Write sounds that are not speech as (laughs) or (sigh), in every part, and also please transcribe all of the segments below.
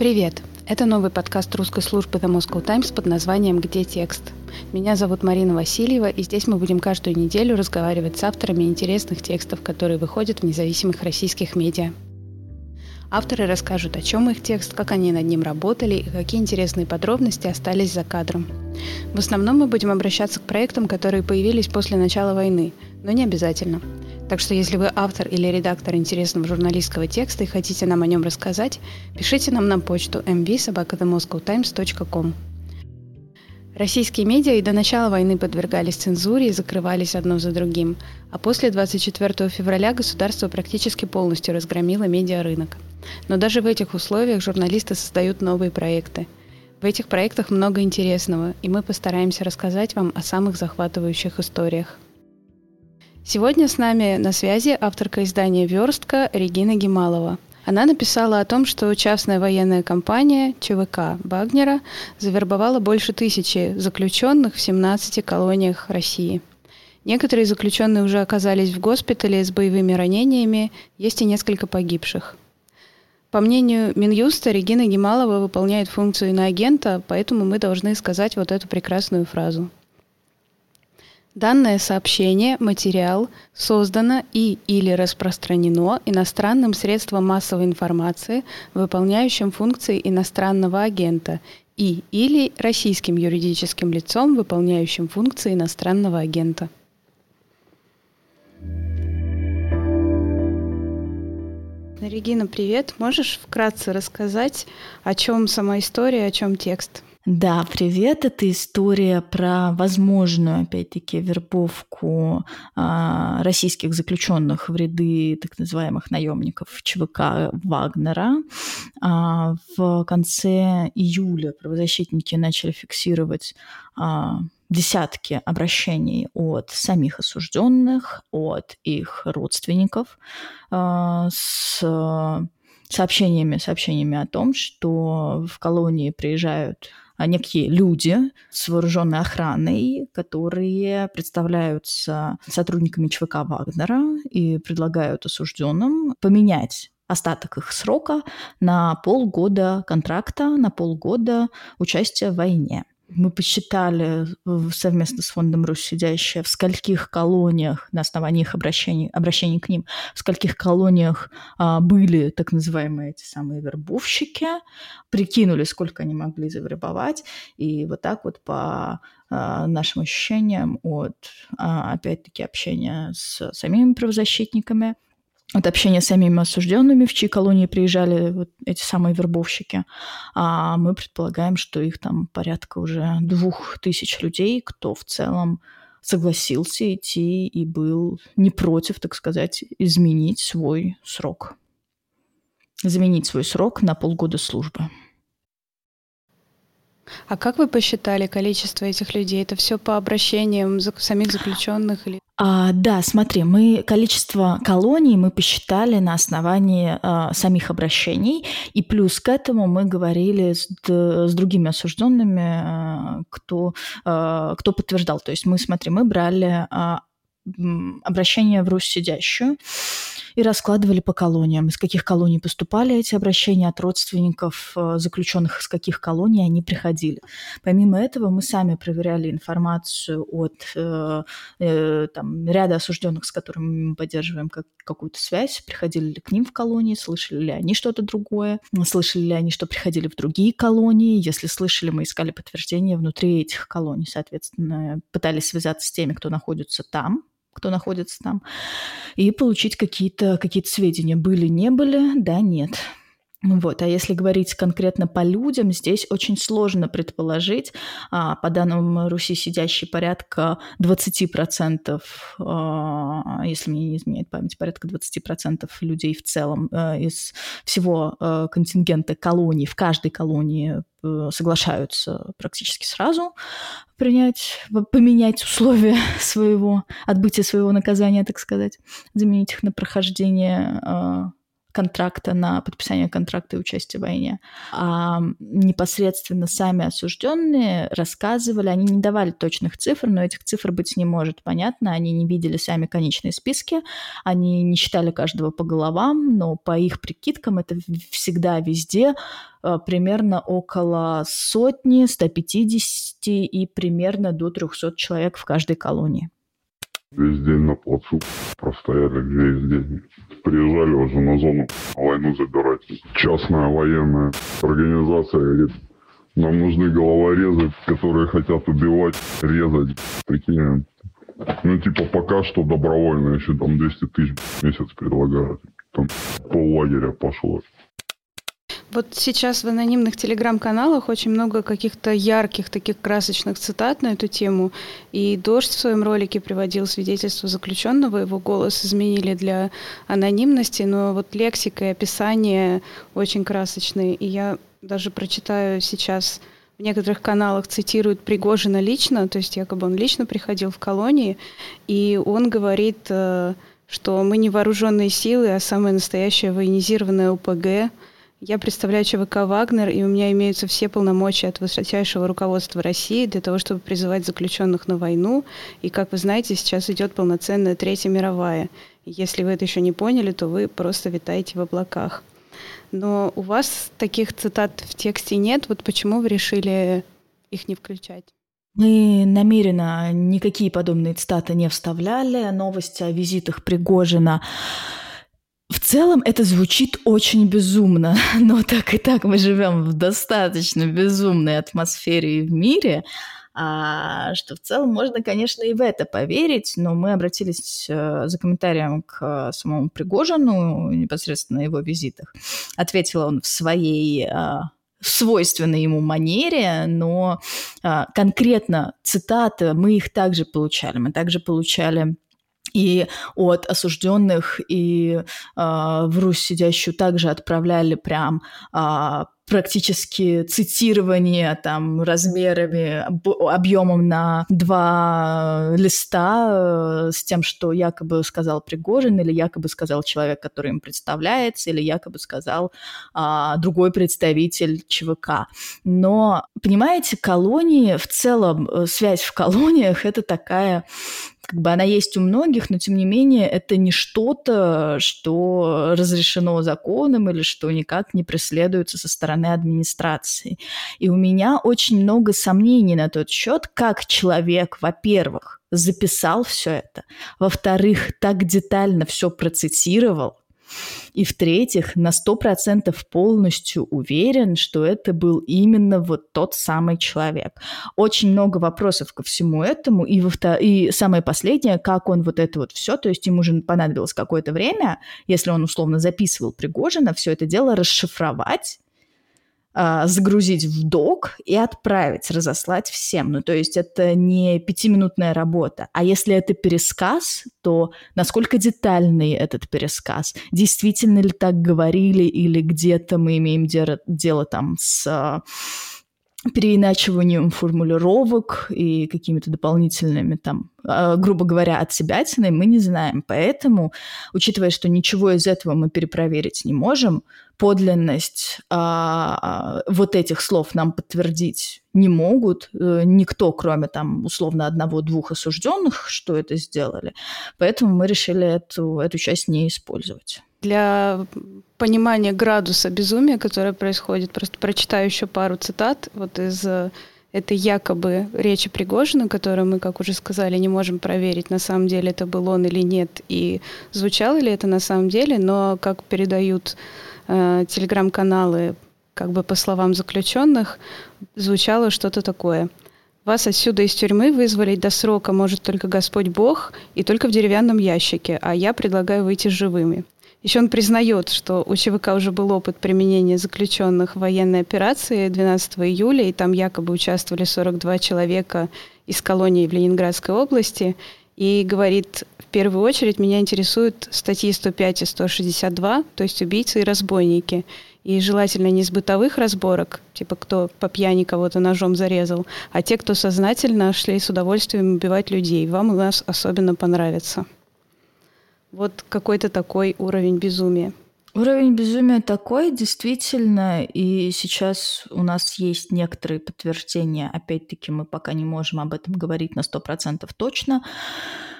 Привет! Это новый подкаст русской службы The Moscow Times под названием «Где текст?». Меня зовут Марина Васильева, и здесь мы будем каждую неделю разговаривать с авторами интересных текстов, которые выходят в независимых российских медиа. Авторы расскажут, о чем их текст, как они над ним работали и какие интересные подробности остались за кадром. В основном мы будем обращаться к проектам, которые появились после начала войны, но не обязательно. Так что если вы автор или редактор интересного журналистского текста и хотите нам о нем рассказать, пишите нам на почту mv.sobakathamoscowtimes.com. Российские медиа и до начала войны подвергались цензуре и закрывались одно за другим, а после 24 февраля государство практически полностью разгромило медиарынок. Но даже в этих условиях журналисты создают новые проекты. В этих проектах много интересного, и мы постараемся рассказать вам о самых захватывающих историях. Сегодня с нами на связи авторка издания «Верстка» Регина Гемалова. Она написала о том, что частная военная компания ЧВК Вагнера завербовала больше тысячи заключенных в 17 колониях России. Некоторые заключенные уже оказались в госпитале с боевыми ранениями, есть и несколько погибших. По мнению Минюста, Регина Гемалова выполняет функцию иноагента, поэтому мы должны сказать вот эту прекрасную фразу – Данное сообщение, материал создано и или распространено иностранным средством массовой информации, выполняющим функции иностранного агента, и или российским юридическим лицом, выполняющим функции иностранного агента. Регина, привет. Можешь вкратце рассказать, о чем сама история, о чем текст? Да, привет. Это история про возможную, опять-таки, вербовку а, российских заключенных в ряды так называемых наемников ЧВК Вагнера. А, в конце июля правозащитники начали фиксировать а, десятки обращений от самих осужденных, от их родственников а, с сообщениями, сообщениями о том, что в колонии приезжают некие люди с вооруженной охраной, которые представляются сотрудниками ЧВК Вагнера и предлагают осужденным поменять остаток их срока на полгода контракта, на полгода участия в войне. Мы посчитали совместно с фондом «Русь сидящая», в скольких колониях, на основании их обращений, обращений к ним, в скольких колониях а, были так называемые эти самые вербовщики, прикинули, сколько они могли завербовать, и вот так вот по а, нашим ощущениям от, а, опять-таки, общения с самими правозащитниками – от общения с самими осужденными, в чьи колонии приезжали вот эти самые вербовщики. А мы предполагаем, что их там порядка уже двух тысяч людей, кто в целом согласился идти и был не против, так сказать, изменить свой срок. Заменить свой срок на полгода службы. А как вы посчитали количество этих людей? Это все по обращениям самих заключенных или? А, да, смотри, мы количество колоний мы посчитали на основании а, самих обращений, и плюс к этому мы говорили с, с другими осужденными, а, кто, а, кто подтверждал. То есть мы, смотри, мы брали а, обращение в Русь сидящую, и раскладывали по колониям, из каких колоний поступали эти обращения от родственников э, заключенных, из каких колоний они приходили. Помимо этого, мы сами проверяли информацию от э, э, там, ряда осужденных, с которыми мы поддерживаем как, какую-то связь, приходили ли к ним в колонии, слышали ли они что-то другое, слышали ли они, что приходили в другие колонии. Если слышали, мы искали подтверждение внутри этих колоний, соответственно, пытались связаться с теми, кто находится там, кто находится там, и получить какие-то какие сведения. Были, не были, да, нет. Вот. А если говорить конкретно по людям, здесь очень сложно предположить. А, по данным Руси сидящей порядка 20%, а, если мне не изменяет память, порядка 20% людей в целом а, из всего контингента колоний, в каждой колонии а, соглашаются практически сразу принять, поменять условия (laughs) своего, отбытия своего наказания, так сказать, заменить их на прохождение контракта на подписание контракта и участие в войне. А непосредственно сами осужденные рассказывали, они не давали точных цифр, но этих цифр быть не может, понятно. Они не видели сами конечные списки, они не считали каждого по головам, но по их прикидкам это всегда везде э, примерно около сотни, 150 и примерно до 300 человек в каждой колонии. Весь день на плацу простояли весь день. Приезжали уже на зону войну забирать. Частная военная организация говорит, нам нужны головорезы, которые хотят убивать, резать. Прикинь, ну, типа, пока что добровольно, еще там 200 тысяч в месяц предлагают. Там пол лагеря пошло. Вот сейчас в анонимных телеграм-каналах очень много каких-то ярких таких красочных цитат на эту тему. И Дождь в своем ролике приводил свидетельство заключенного, его голос изменили для анонимности, но вот лексика и описание очень красочные. И я даже прочитаю сейчас в некоторых каналах цитируют Пригожина лично, то есть якобы он лично приходил в колонии, и он говорит, э, что мы не вооруженные силы, а самая настоящая военизированная ОПГ, я представляю ЧВК «Вагнер», и у меня имеются все полномочия от высочайшего руководства России для того, чтобы призывать заключенных на войну. И, как вы знаете, сейчас идет полноценная Третья мировая. Если вы это еще не поняли, то вы просто витаете в облаках. Но у вас таких цитат в тексте нет. Вот почему вы решили их не включать? Мы намеренно никакие подобные цитаты не вставляли. Новости о визитах Пригожина в целом это звучит очень безумно, (laughs) но так и так мы живем в достаточно безумной атмосфере и в мире, а, что в целом можно, конечно, и в это поверить, но мы обратились э, за комментарием к самому Пригожину непосредственно на его визитах. Ответил он в своей а, свойственной ему манере, но а, конкретно цитаты мы их также получали. Мы также получали и от осужденных и э, в Русь сидящую также отправляли прям э, практически цитирование там размерами, объемом на два листа э, с тем, что якобы сказал Пригожин или якобы сказал человек, который им представляется, или якобы сказал а, другой представитель ЧВК. Но, понимаете, колонии в целом, э, связь в колониях — это такая как бы она есть у многих, но тем не менее это не что-то, что разрешено законом или что никак не преследуется со стороны администрации. И у меня очень много сомнений на тот счет, как человек, во-первых, записал все это, во-вторых, так детально все процитировал, и в-третьих, на сто процентов полностью уверен, что это был именно вот тот самый человек. Очень много вопросов ко всему этому. И, во и самое последнее, как он вот это вот все, то есть ему же понадобилось какое-то время, если он условно записывал Пригожина, все это дело расшифровать, а, загрузить в док и отправить, разослать всем. Ну, то есть это не пятиминутная работа. А если это пересказ, то насколько детальный этот пересказ? Действительно ли так говорили или где-то мы имеем дело, дело там с а, переиначиванием формулировок и какими-то дополнительными там, а, грубо говоря, от себя мы не знаем. Поэтому, учитывая, что ничего из этого мы перепроверить не можем, подлинность а, вот этих слов нам подтвердить не могут э, никто, кроме там условно одного-двух осужденных, что это сделали. Поэтому мы решили эту, эту часть не использовать. Для понимания градуса безумия, которое происходит, просто прочитаю еще пару цитат вот из э, этой якобы речи Пригожина, которую мы, как уже сказали, не можем проверить, на самом деле это был он или нет, и звучало ли это на самом деле, но как передают э, телеграм-каналы, как бы по словам заключенных, звучало что-то такое. Вас отсюда из тюрьмы вызволить до срока может только Господь Бог и только в деревянном ящике, а я предлагаю выйти живыми. Еще он признает, что у ЧВК уже был опыт применения заключенных в военной операции 12 июля, и там якобы участвовали 42 человека из колонии в Ленинградской области. И говорит, в первую очередь меня интересуют статьи 105 и 162, то есть убийцы и разбойники. И желательно не с бытовых разборок, типа кто по пьяни кого-то ножом зарезал, а те, кто сознательно шли с удовольствием убивать людей. Вам у нас особенно понравится. Вот какой-то такой уровень безумия. Уровень безумия такой, действительно, и сейчас у нас есть некоторые подтверждения, опять-таки мы пока не можем об этом говорить на 100% точно,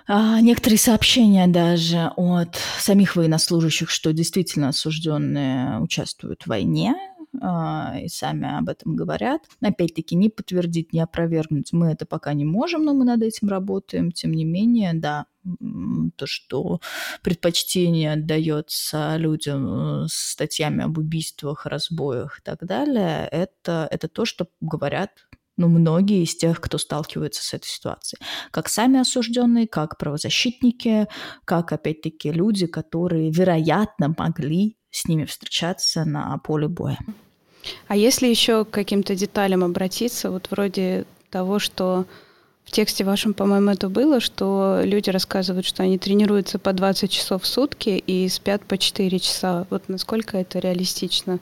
а, некоторые сообщения даже от самих военнослужащих, что действительно осужденные участвуют в войне, и сами об этом говорят. Опять-таки, не подтвердить, не опровергнуть мы это пока не можем, но мы над этим работаем. Тем не менее, да, то, что предпочтение отдается людям э, с статьями об убийствах, разбоях и так далее, это, это то, что говорят ну, многие из тех, кто сталкивается с этой ситуацией. Как сами осужденные, как правозащитники, как, опять-таки, люди, которые, вероятно, могли с ними встречаться на поле боя. А если еще к каким-то деталям обратиться, вот вроде того, что в тексте вашем, по-моему, это было, что люди рассказывают, что они тренируются по 20 часов в сутки и спят по 4 часа. Вот насколько это реалистично?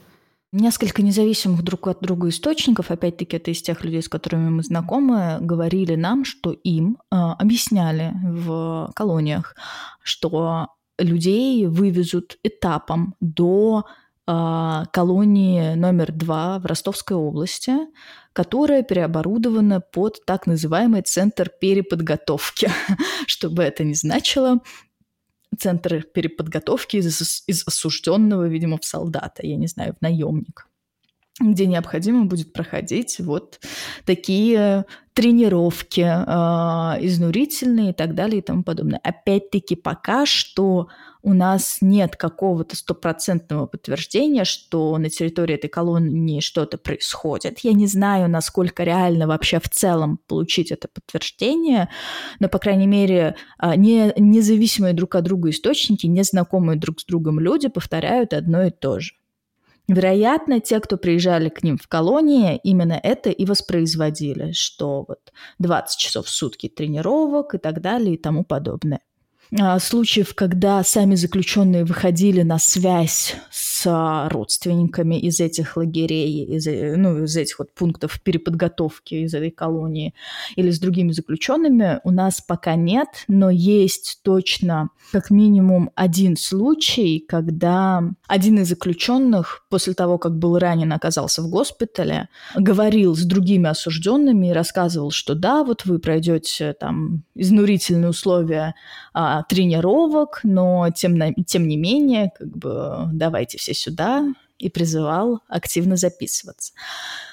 Несколько независимых друг от друга источников, опять-таки это из тех людей, с которыми мы знакомы, говорили нам, что им э, объясняли в колониях, что людей вывезут этапом до э, колонии номер два в Ростовской области, которая переоборудована под так называемый центр переподготовки. (laughs) Что бы это ни значило, центр переподготовки из, из осужденного, видимо, в солдата, я не знаю, в наемник где необходимо будет проходить вот такие тренировки э, изнурительные и так далее и тому подобное. Опять-таки пока что у нас нет какого-то стопроцентного подтверждения, что на территории этой колонии что-то происходит. Я не знаю, насколько реально вообще в целом получить это подтверждение, но, по крайней мере, э, не, независимые друг от друга источники, незнакомые друг с другом люди повторяют одно и то же. Вероятно, те, кто приезжали к ним в колонии, именно это и воспроизводили, что вот 20 часов в сутки тренировок и так далее и тому подобное. А, случаев, когда сами заключенные выходили на связь родственниками из этих лагерей, из, ну, из этих вот пунктов переподготовки из этой колонии или с другими заключенными, у нас пока нет, но есть точно как минимум один случай, когда один из заключенных после того, как был ранен, оказался в госпитале, говорил с другими осужденными и рассказывал, что да, вот вы пройдете там изнурительные условия а, тренировок, но тем, тем не менее, как бы давайте все сюда, и призывал активно записываться.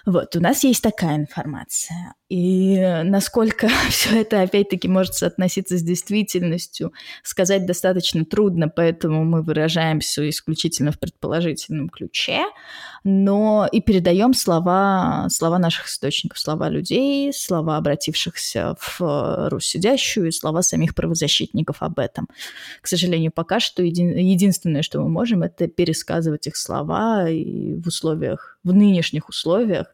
Вот, у нас есть такая информация. И насколько (laughs) все это, опять-таки, может соотноситься с действительностью, сказать достаточно трудно, поэтому мы выражаемся исключительно в предположительном ключе, но и передаем слова, слова наших источников, слова людей, слова обратившихся в Русь сидящую и слова самих правозащитников об этом. К сожалению, пока что един, единственное, что мы можем, это пересказывать их слова и в условиях, в нынешних условиях,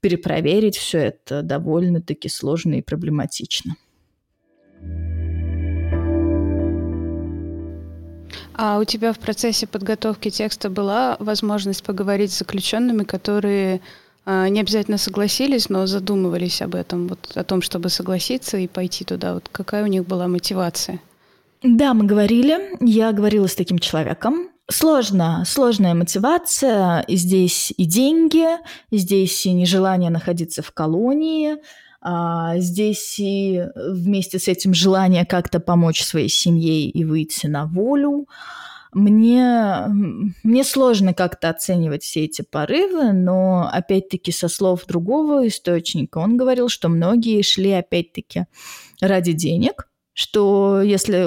перепроверить все это довольно-таки сложно и проблематично. А у тебя в процессе подготовки текста была возможность поговорить с заключенными, которые э, не обязательно согласились, но задумывались об этом, вот о том, чтобы согласиться и пойти туда. Вот какая у них была мотивация? Да, мы говорили. Я говорила с таким человеком. Сложно, сложная мотивация. И здесь и деньги, и здесь и нежелание находиться в колонии, а здесь и вместе с этим желание как-то помочь своей семье и выйти на волю. Мне, мне сложно как-то оценивать все эти порывы, но опять-таки со слов другого источника он говорил, что многие шли опять-таки ради денег, что если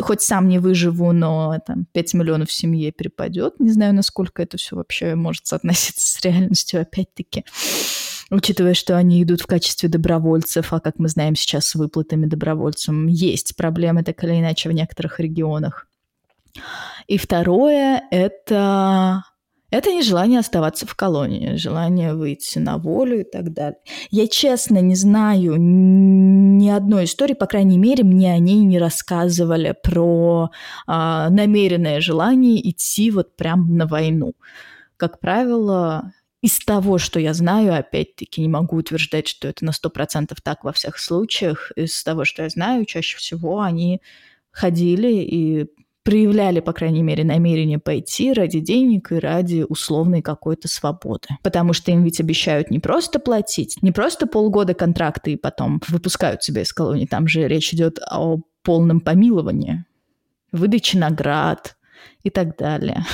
хоть сам не выживу, но там 5 миллионов в семье перепадет, не знаю, насколько это все вообще может соотноситься с реальностью, опять-таки, учитывая, что они идут в качестве добровольцев, а как мы знаем сейчас с выплатами добровольцам есть проблемы так или иначе в некоторых регионах. И второе — это это не желание оставаться в колонии, желание выйти на волю и так далее. Я честно не знаю ни одной истории, по крайней мере, мне они не рассказывали про а, намеренное желание идти вот прям на войну. Как правило, из того, что я знаю, опять-таки не могу утверждать, что это на 100% так во всех случаях. Из того, что я знаю, чаще всего они ходили и проявляли, по крайней мере, намерение пойти ради денег и ради условной какой-то свободы. Потому что им ведь обещают не просто платить, не просто полгода контракта и потом выпускают тебя из колонии. Там же речь идет о полном помиловании, выдаче наград и так далее.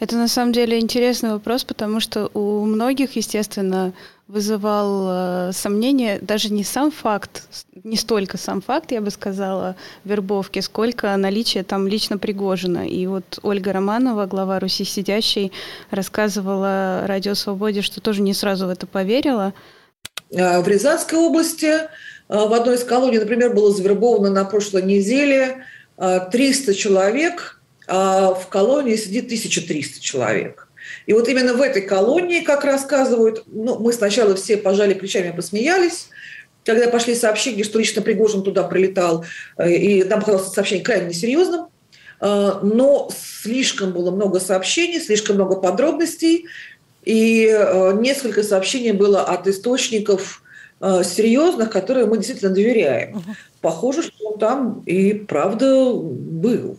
Это на самом деле интересный вопрос, потому что у многих, естественно, вызывал э, сомнение даже не сам факт, не столько сам факт, я бы сказала, вербовки, сколько наличие там лично Пригожина. И вот Ольга Романова, глава Руси сидящей, рассказывала Радио Свободе, что тоже не сразу в это поверила. А, в Рязанской области а, в одной из колоний, например, было завербовано на прошлой неделе 300 а, человек, а в колонии сидит 1300 человек. И вот именно в этой колонии, как рассказывают, ну, мы сначала все пожали плечами и посмеялись, когда пошли сообщения, что лично Пригожин туда прилетал, э, и нам показалось сообщение крайне несерьезным, э, но слишком было много сообщений, слишком много подробностей, и э, несколько сообщений было от источников серьезных, которые мы действительно доверяем. Похоже, что он там и правда был.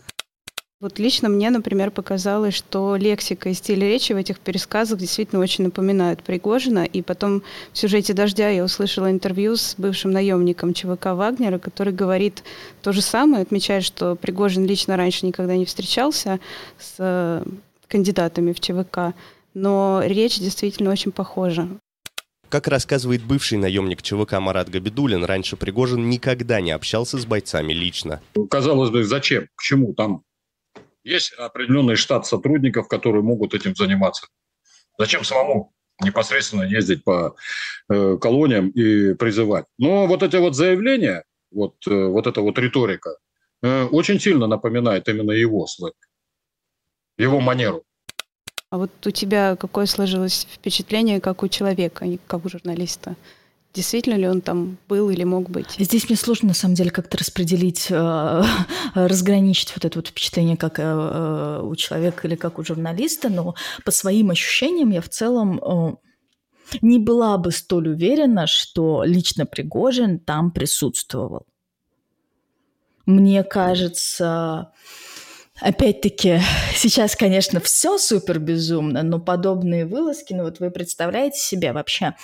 Вот лично мне, например, показалось, что лексика и стиль речи в этих пересказах действительно очень напоминают Пригожина. И потом в сюжете «Дождя» я услышала интервью с бывшим наемником ЧВК Вагнера, который говорит то же самое, отмечает, что Пригожин лично раньше никогда не встречался с э, кандидатами в ЧВК, но речь действительно очень похожа. Как рассказывает бывший наемник ЧВК Марат Габидулин, раньше Пригожин никогда не общался с бойцами лично. Казалось бы, зачем? К чему? Там есть определенный штат сотрудников, которые могут этим заниматься. Зачем самому непосредственно ездить по э, колониям и призывать? Но вот эти вот заявления, вот, э, вот эта вот риторика, э, очень сильно напоминает именно его сленг, его манеру. А вот у тебя какое сложилось впечатление, как у человека, а не как у журналиста? Действительно ли он там был или мог быть. Здесь мне сложно, на самом деле, как-то распределить, э, (laughs) разграничить вот это вот впечатление как э, э, у человека или как у журналиста, но по своим ощущениям я в целом не была бы столь уверена, что лично Пригожин там присутствовал. Мне кажется, Опять-таки, (laughs) сейчас, конечно, все супер безумно, но подобные вылазки, ну вот вы представляете себе вообще,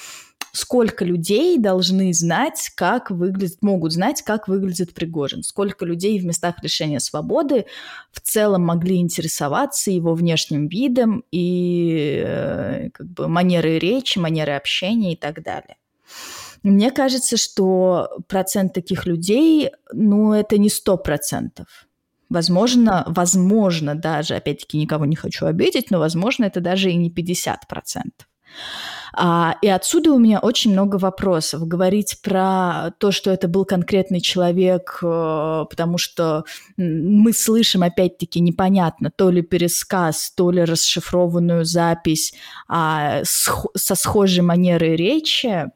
сколько людей должны знать, как выглядит, могут знать, как выглядит Пригожин, сколько людей в местах лишения свободы в целом могли интересоваться его внешним видом и э, как бы манерой речи, манерой общения и так далее. Мне кажется, что процент таких людей, ну, это не сто процентов. Возможно, возможно даже, опять-таки, никого не хочу обидеть, но, возможно, это даже и не 50 процентов. А, и отсюда у меня очень много вопросов. Говорить про то, что это был конкретный человек, э, потому что мы слышим, опять-таки, непонятно, то ли пересказ, то ли расшифрованную запись а, со схожей манерой речи,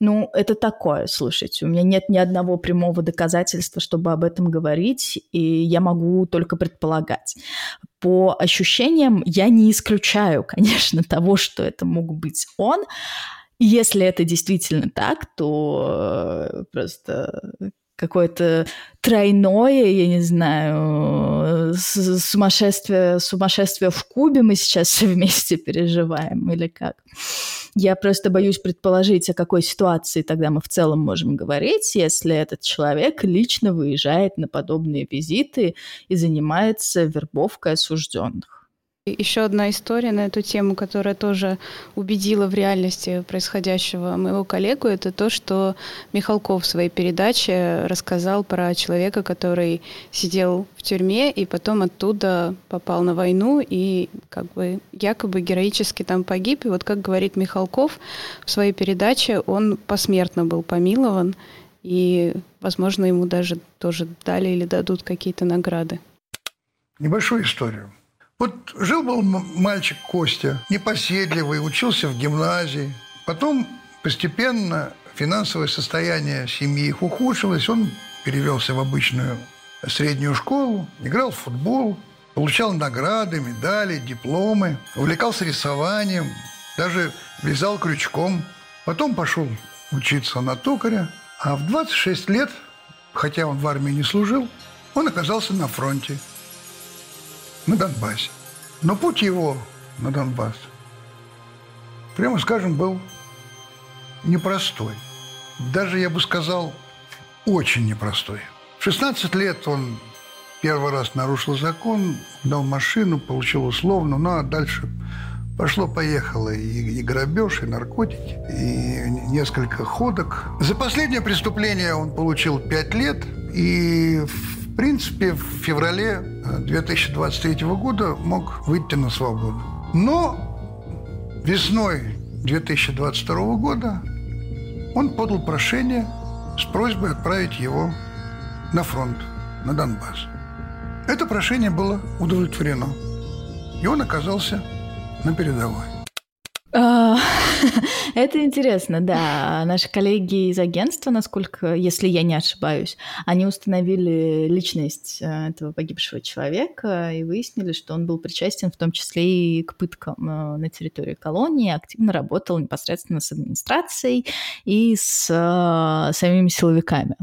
ну, это такое, слушайте, у меня нет ни одного прямого доказательства, чтобы об этом говорить, и я могу только предполагать. По ощущениям я не исключаю, (laughs) конечно, того, что это мог быть он. Если это действительно так, то э, просто какое-то тройное, я не знаю, сумасшествие, сумасшествие в Кубе мы сейчас все (laughs) вместе переживаем или как. Я просто боюсь предположить, о какой ситуации тогда мы в целом можем говорить, если этот человек лично выезжает на подобные визиты и занимается вербовкой осужденных. Еще одна история на эту тему, которая тоже убедила в реальности происходящего моего коллегу, это то, что Михалков в своей передаче рассказал про человека, который сидел в тюрьме и потом оттуда попал на войну и как бы якобы героически там погиб. И вот как говорит Михалков в своей передаче, он посмертно был помилован, и, возможно, ему даже тоже дали или дадут какие-то награды. Небольшую историю. Вот жил-был мальчик Костя, непоседливый, учился в гимназии. Потом постепенно финансовое состояние семьи их ухудшилось. Он перевелся в обычную среднюю школу, играл в футбол, получал награды, медали, дипломы, увлекался рисованием, даже вязал крючком. Потом пошел учиться на токаря, а в 26 лет, хотя он в армии не служил, он оказался на фронте – на Донбассе. Но путь его на Донбасс, прямо скажем, был непростой. Даже, я бы сказал, очень непростой. В 16 лет он первый раз нарушил закон, дал машину, получил условно, ну а дальше пошло-поехало и, и грабеж, и наркотики, и несколько ходок. За последнее преступление он получил 5 лет, и принципе в феврале 2023 э, года мог выйти на свободу. Но весной 2022 года он подал прошение с просьбой отправить его на фронт, на Донбасс. Это прошение было удовлетворено. И он оказался на передовой. (laughs) Это интересно, да. Наши коллеги из агентства, насколько, если я не ошибаюсь, они установили личность э, этого погибшего человека и выяснили, что он был причастен в том числе и к пыткам э, на территории колонии, активно работал непосредственно с администрацией и с э, самими силовиками.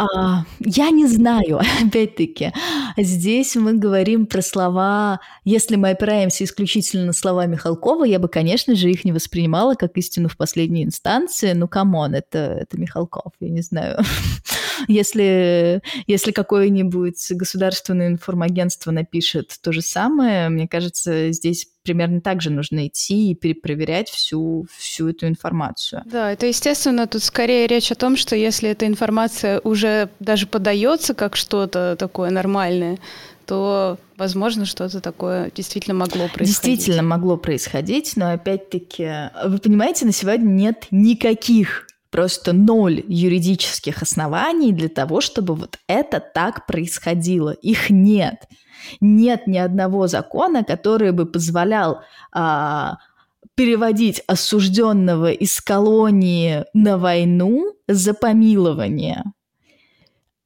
А, я не знаю, (laughs) опять-таки. Здесь мы говорим про слова, если мы опираемся исключительно на слова Михалкова, я бы, конечно же, их не воспринимала как истину в последней инстанции. Ну, come on, это, это Михалков, я не знаю. (laughs) Если, если какое-нибудь государственное информагентство напишет то же самое, мне кажется, здесь примерно так же нужно идти и перепроверять всю, всю эту информацию. Да, это естественно. Тут скорее речь о том, что если эта информация уже даже подается как что-то такое нормальное, то, возможно, что-то такое действительно могло происходить. Действительно могло происходить, но опять-таки, вы понимаете, на сегодня нет никаких просто ноль юридических оснований для того, чтобы вот это так происходило. Их нет. Нет ни одного закона, который бы позволял а, переводить осужденного из колонии на войну за помилование.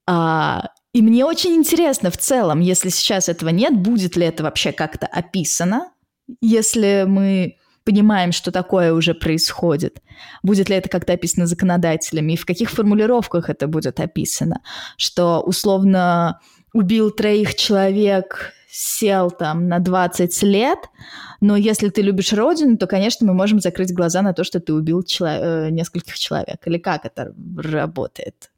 А, и мне очень интересно в целом, если сейчас этого нет, будет ли это вообще как-то описано, если мы понимаем, что такое уже происходит. Будет ли это как-то описано законодателями и в каких формулировках это будет описано, что условно убил троих человек, сел там на 20 лет, но если ты любишь родину, то, конечно, мы можем закрыть глаза на то, что ты убил чело- э, нескольких человек. Или как это работает?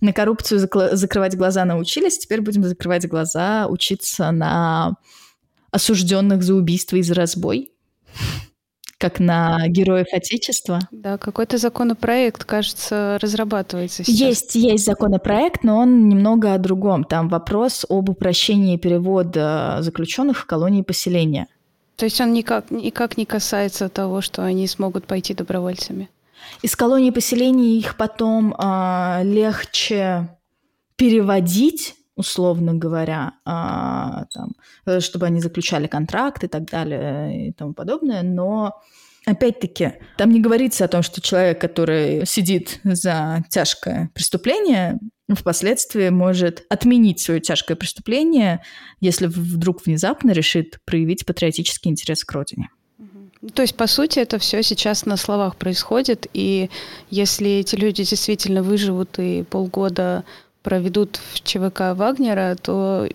На коррупцию зак- закрывать глаза научились, теперь будем закрывать глаза, учиться на осужденных за убийство и за разбой как на героев Отечества. Да, какой-то законопроект, кажется, разрабатывается сейчас. Есть, есть законопроект, но он немного о другом. Там вопрос об упрощении перевода заключенных в колонии поселения. То есть он никак, никак не касается того, что они смогут пойти добровольцами? Из колонии поселений их потом э, легче переводить условно говоря, а, там, э, чтобы они заключали контракт и так далее и тому подобное, но Опять-таки, там не говорится о том, что человек, который сидит за тяжкое преступление, впоследствии может отменить свое тяжкое преступление, если вдруг внезапно решит проявить патриотический интерес к родине. То есть, по сути, это все сейчас на словах происходит, и если эти люди действительно выживут и полгода проведут в ЧВК Вагнера, то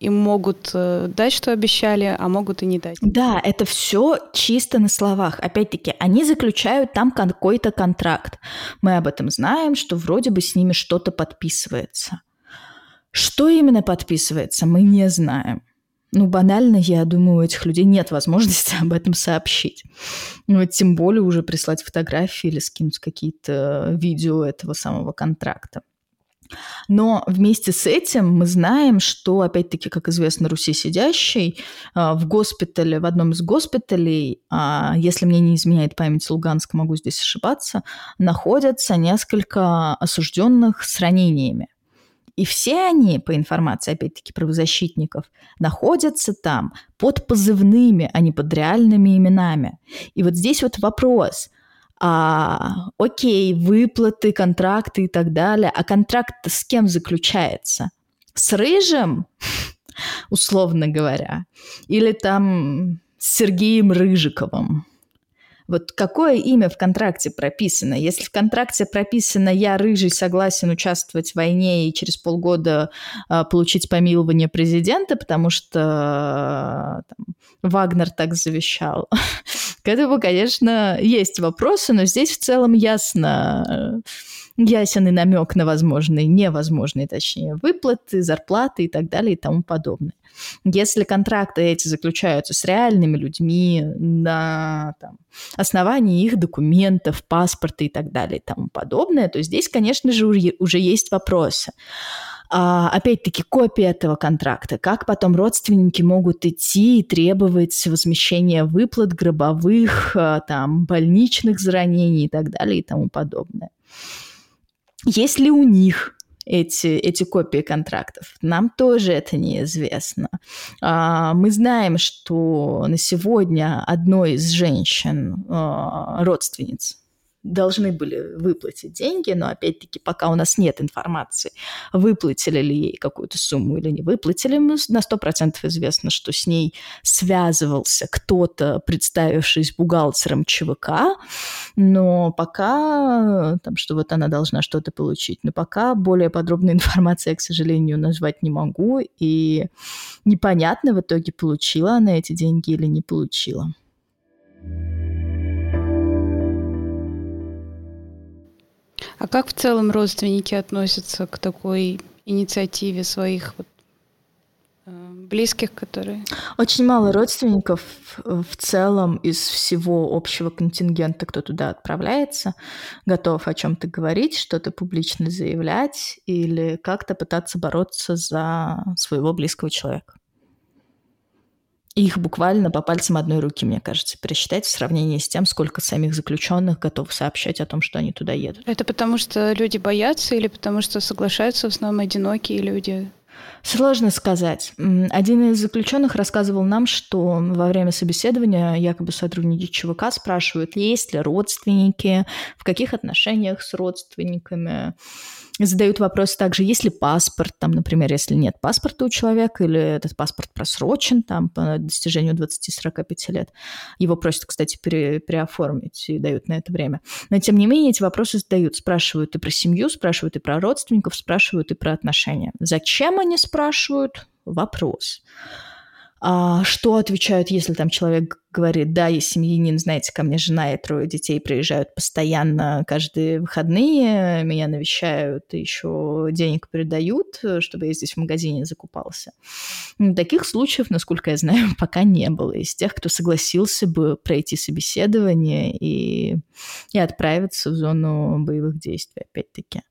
им могут э, дать, что обещали, а могут и не дать. Да, это все чисто на словах. Опять-таки, они заключают там какой-то контракт. Мы об этом знаем, что вроде бы с ними что-то подписывается. Что именно подписывается, мы не знаем. Ну, банально, я думаю, у этих людей нет возможности (laughs) об этом сообщить. Ну, тем более уже прислать фотографии или скинуть какие-то видео этого самого контракта. Но вместе с этим мы знаем, что, опять-таки, как известно, Руси сидящий а, в госпитале, в одном из госпиталей, а, если мне не изменяет память Луганска, могу здесь ошибаться, находятся несколько осужденных с ранениями. И все они, по информации, опять-таки, правозащитников, находятся там под позывными, а не под реальными именами. И вот здесь вот вопрос – а, окей, выплаты, контракты и так далее. А контракт с кем заключается? С Рыжим, (laughs) условно говоря, или там с Сергеем Рыжиковым? Вот какое имя в контракте прописано? Если в контракте прописано «я рыжий, согласен участвовать в войне и через полгода э, получить помилование президента, потому что э, там, Вагнер так завещал», (laughs) к этому, конечно, есть вопросы, но здесь в целом ясно, ясен и намек на возможные, невозможные, точнее, выплаты, зарплаты и так далее и тому подобное. Если контракты эти заключаются с реальными людьми на там, основании их документов, паспорта и так далее и тому подобное, то здесь, конечно же, уже есть вопросы. А, опять-таки, копия этого контракта. Как потом родственники могут идти и требовать возмещения выплат гробовых, а, там, больничных заранений и так далее и тому подобное. Есть ли у них эти, эти копии контрактов. Нам тоже это неизвестно. А, мы знаем, что на сегодня одной из женщин, а, родственниц должны были выплатить деньги, но опять-таки пока у нас нет информации, выплатили ли ей какую-то сумму или не выплатили, мы на 100% известно, что с ней связывался кто-то, представившись бухгалтером ЧВК, но пока, там, что вот она должна что-то получить, но пока более подробной (laughs) информации я, к сожалению, назвать не могу, и непонятно в итоге, получила она эти деньги или не получила. А как в целом родственники относятся к такой инициативе своих вот, э, близких, которые... Очень мало родственников в целом из всего общего контингента, кто туда отправляется, готов о чем-то говорить, что-то публично заявлять или как-то пытаться бороться за своего близкого человека. Их буквально по пальцам одной руки, мне кажется, пересчитать в сравнении с тем, сколько самих заключенных готов сообщать о том, что они туда едут. Это потому, что люди боятся или потому, что соглашаются в основном одинокие люди? Сложно сказать. Один из заключенных рассказывал нам, что во время собеседования якобы сотрудники ЧВК спрашивают, есть ли родственники, в каких отношениях с родственниками, задают вопрос также, есть ли паспорт, там, например, если нет паспорта у человека, или этот паспорт просрочен там, по достижению 20-45 лет. Его просят, кстати, пере, переоформить и дают на это время. Но, тем не менее, эти вопросы задают. Спрашивают и про семью, спрашивают и про родственников, спрашивают и про отношения. Зачем они спрашивают? Вопрос. А что отвечают, если там человек говорит, да, я семьянин, знаете, ко мне жена и трое детей приезжают постоянно каждые выходные, меня навещают, еще денег передают, чтобы я здесь в магазине закупался. Таких случаев, насколько я знаю, (laughs) пока не было. Из тех, кто согласился бы пройти собеседование и, и отправиться в зону боевых действий, опять-таки.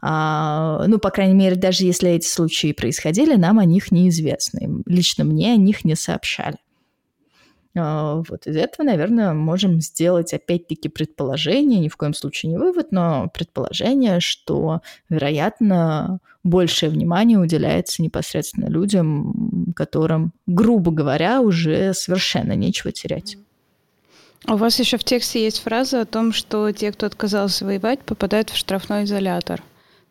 А, ну, по крайней мере, даже если эти случаи происходили, нам о них неизвестны. Лично мне о них не сообщали. А, вот из этого, наверное, можем сделать опять-таки предположение, ни в коем случае не вывод, но предположение, что, вероятно, большее внимание уделяется непосредственно людям, которым, грубо говоря, уже совершенно нечего терять. У вас еще в тексте есть фраза о том, что те, кто отказался воевать, попадают в штрафной изолятор.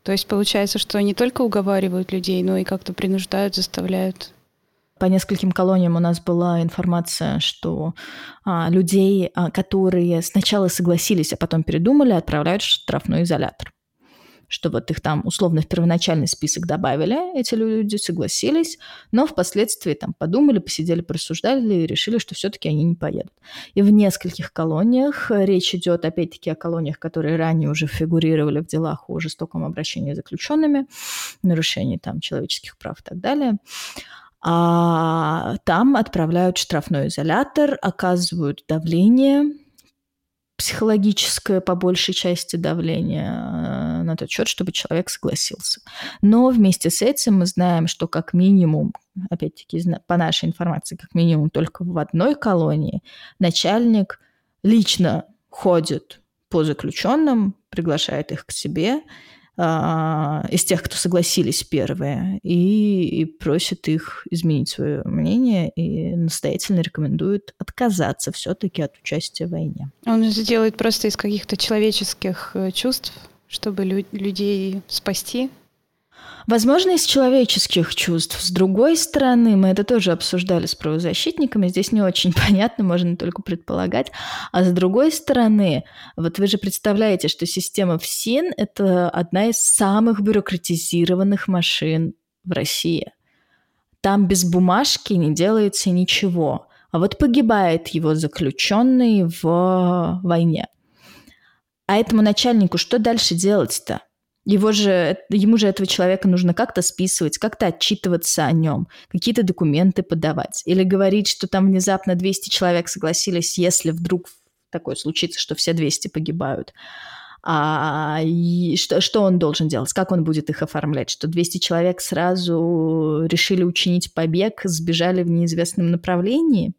То есть получается, что не только уговаривают людей, но и как-то принуждают, заставляют. По нескольким колониям у нас была информация, что а, людей, а, которые сначала согласились, а потом передумали, отправляют в штрафной изолятор что вот их там условно в первоначальный список добавили, эти люди согласились, но впоследствии там подумали, посидели, просуждали и решили, что все-таки они не поедут. И в нескольких колониях, речь идет опять-таки о колониях, которые ранее уже фигурировали в делах о жестоком обращении с заключенными, нарушении там человеческих прав и так далее, а там отправляют штрафной изолятор, оказывают давление, психологическое по большей части давление э, на тот счет, чтобы человек согласился. Но вместе с этим мы знаем, что как минимум, опять-таки по нашей информации, как минимум только в одной колонии начальник лично ходит по заключенным, приглашает их к себе, из тех, кто согласились первые, и, и просит их изменить свое мнение и настоятельно рекомендует отказаться все-таки от участия в войне. Он это делает просто из каких-то человеческих э, чувств, чтобы лю- людей спасти? Возможно, из человеческих чувств. С другой стороны, мы это тоже обсуждали с правозащитниками, здесь не очень (laughs) понятно, можно только предполагать. А с другой стороны, вот вы же представляете, что система ФСИН – это одна из самых бюрократизированных машин в России. Там без бумажки не делается ничего. А вот погибает его заключенный в войне. А этому начальнику что дальше делать-то? Его же, ему же этого человека нужно как-то списывать, как-то отчитываться о нем, какие-то документы подавать. Или говорить, что там внезапно 200 человек согласились, если вдруг такое случится, что все 200 погибают. А, и что, что он должен делать? Как он будет их оформлять? Что 200 человек сразу решили учинить побег, сбежали в неизвестном направлении?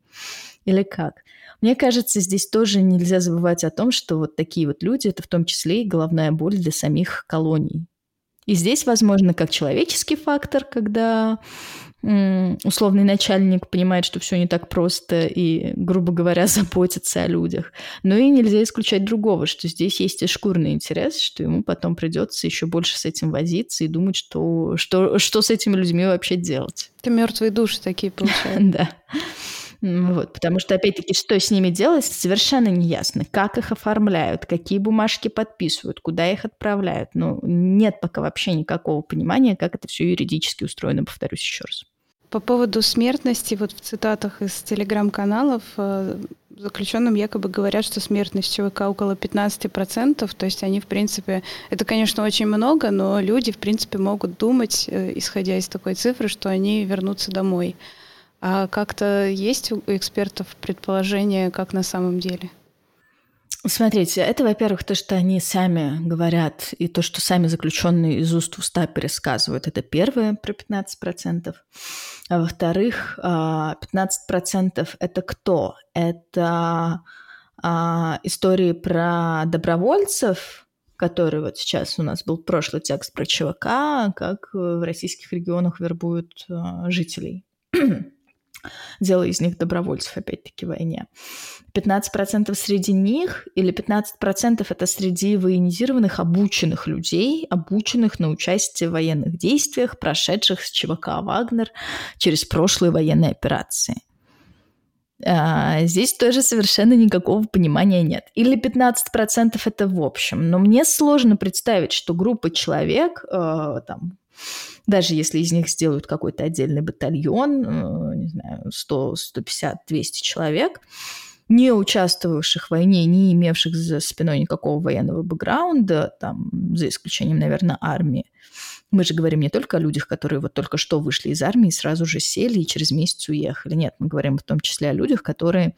Или как? Мне кажется, здесь тоже нельзя забывать о том, что вот такие вот люди – это в том числе и головная боль для самих колоний. И здесь, возможно, как человеческий фактор, когда условный начальник понимает, что все не так просто и, грубо говоря, (laughs) заботится о людях. Но и нельзя исключать другого, что здесь есть и шкурный интерес, что ему потом придется еще больше с этим возиться и думать, что, что, что с этими людьми вообще делать. Это мертвые души такие (laughs) получаются. Да. Вот, потому что, опять-таки, что с ними делать, совершенно не ясно. Как их оформляют, какие бумажки подписывают, куда их отправляют. Ну, нет пока вообще никакого понимания, как это все юридически устроено, повторюсь еще раз. По поводу смертности, вот в цитатах из телеграм-каналов э, заключенным якобы говорят, что смертность ЧВК около 15%, то есть они, в принципе, это, конечно, очень много, но люди, в принципе, могут думать, э, исходя из такой цифры, что они вернутся домой. А как-то есть у экспертов предположение, как на самом деле? Смотрите, это, во-первых, то, что они сами говорят, и то, что сами заключенные из уст в уста пересказывают, это первое про 15%. А во-вторых, 15% а, это кто? Это а, истории про добровольцев, которые вот сейчас у нас был прошлый текст про ЧВК, как в российских регионах вербуют жителей делая из них добровольцев, опять-таки, в войне. 15% среди них или 15% это среди военизированных, обученных людей, обученных на участие в военных действиях, прошедших с ЧВК «Вагнер» через прошлые военные операции. А, здесь тоже совершенно никакого понимания нет. Или 15% это в общем. Но мне сложно представить, что группа человек, э, там, даже если из них сделают какой-то отдельный батальон, э, не знаю, 100, 150, 200 человек, не участвовавших в войне, не имевших за спиной никакого военного бэкграунда, там, за исключением, наверное, армии. Мы же говорим не только о людях, которые вот только что вышли из армии, сразу же сели и через месяц уехали. Нет, мы говорим в том числе о людях, которые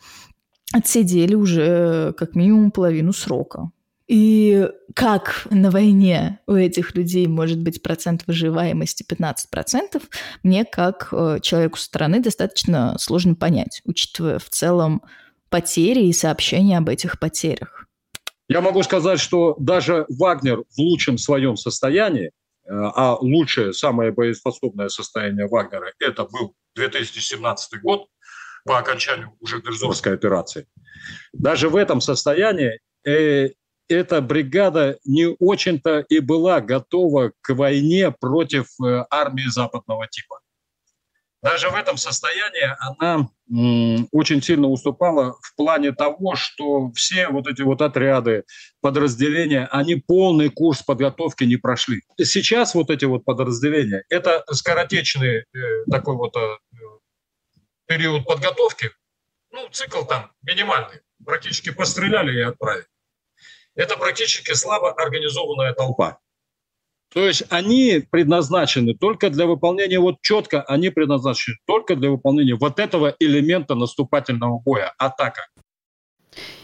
отсидели уже как минимум половину срока. И как на войне у этих людей может быть процент выживаемости 15%, мне как э, человеку со стороны достаточно сложно понять, учитывая в целом потери и сообщения об этих потерях. Я могу сказать, что даже Вагнер в лучшем своем состоянии, э, а лучшее, самое боеспособное состояние Вагнера, это был 2017 год, по окончанию уже Дерзовской операции. Даже в этом состоянии э, эта бригада не очень-то и была готова к войне против э, армии западного типа. Даже в этом состоянии она очень сильно уступала в плане того, что все вот эти вот отряды, подразделения, они полный курс подготовки не прошли. Сейчас вот эти вот подразделения, это скоротечный э, такой вот э, период подготовки, ну, цикл там минимальный, практически постреляли и отправили это практически слабо организованная толпа. То есть они предназначены только для выполнения, вот четко они предназначены только для выполнения вот этого элемента наступательного боя, атака.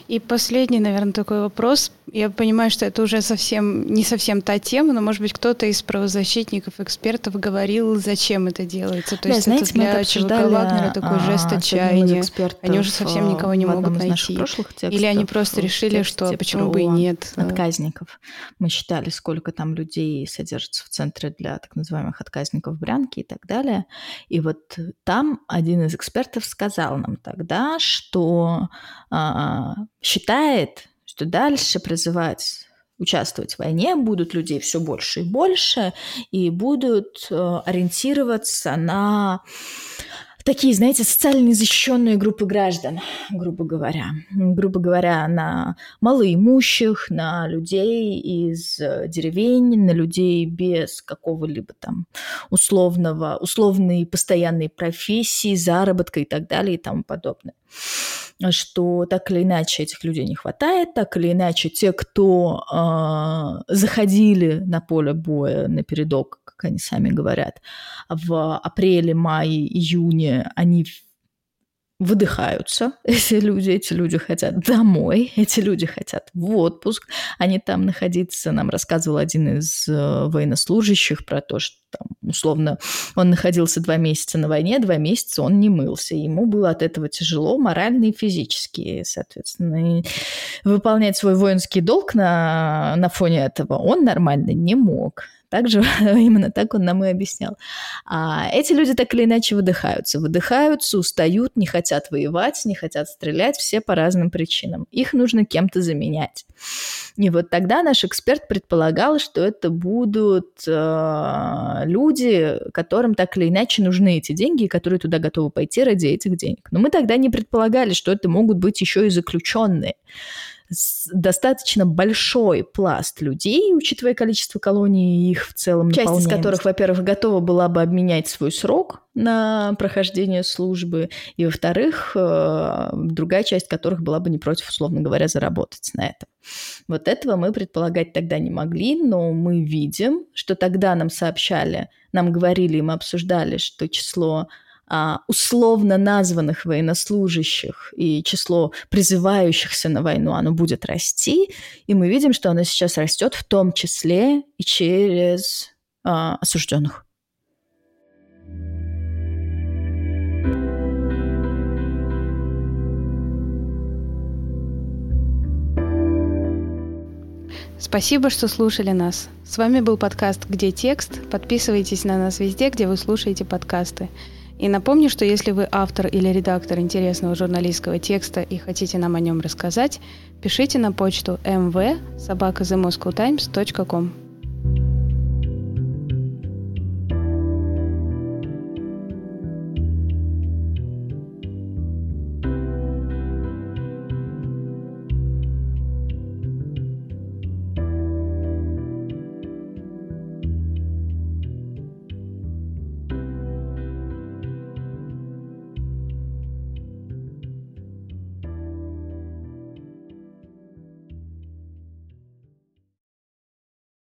И последний, наверное, такой вопрос. Я понимаю, что это уже совсем не совсем та тема, но, может быть, кто-то из правозащитников, экспертов говорил, зачем это делается. То да, есть знаете, это для ЧВК Вагнера такой а, жест отчаяния. Они уже совсем никого не могут найти. Или они просто решили, что почему бы и нет. Отказников. Мы считали, сколько там людей содержится в центре для так называемых отказников Брянки и так далее. И вот там один из экспертов сказал нам тогда, что а, считает, что дальше призывать участвовать в войне, будут людей все больше и больше, и будут э, ориентироваться на такие, знаете, социально незащищенные группы граждан, грубо говоря. Грубо говоря, на малоимущих, на людей из э, деревень, на людей без какого-либо там условного, условной постоянной профессии, заработка и так далее и тому подобное что так или иначе этих людей не хватает, так или иначе те, кто э, заходили на поле боя на передок, как они сами говорят, в апреле, мае, июне, они выдыхаются, (laughs) эти люди, эти люди хотят домой, (laughs) эти люди хотят в отпуск, они там находиться. Нам рассказывал один из э, военнослужащих про то, что там, условно он находился два месяца на войне, два месяца он не мылся. Ему было от этого тяжело морально и физически, соответственно. И выполнять свой воинский долг на, на фоне этого он нормально не мог. Также (laughs) именно так он нам и объяснял. А эти люди так или иначе выдыхаются. Выдыхаются, устают, не хотят воевать, не хотят стрелять, все по разным причинам. Их нужно кем-то заменять. И вот тогда наш эксперт предполагал, что это будут э, люди, которым так или иначе нужны эти деньги, и которые туда готовы пойти ради этих денег. Но мы тогда не предполагали, что это могут быть еще и заключенные достаточно большой пласт людей, учитывая количество колоний и их в целом Часть из которых, во-первых, готова была бы обменять свой срок на прохождение службы, и, во-вторых, э, другая часть которых была бы не против, условно говоря, заработать на этом. Вот этого мы предполагать тогда не могли, но мы видим, что тогда нам сообщали, нам говорили, и мы обсуждали, что число условно названных военнослужащих и число призывающихся на войну, оно будет расти, и мы видим, что оно сейчас растет в том числе и через а, осужденных. Спасибо, что слушали нас. С вами был подкаст «Где текст?». Подписывайтесь на нас везде, где вы слушаете подкасты. И напомню, что если вы автор или редактор интересного журналистского текста и хотите нам о нем рассказать, пишите на почту mv собака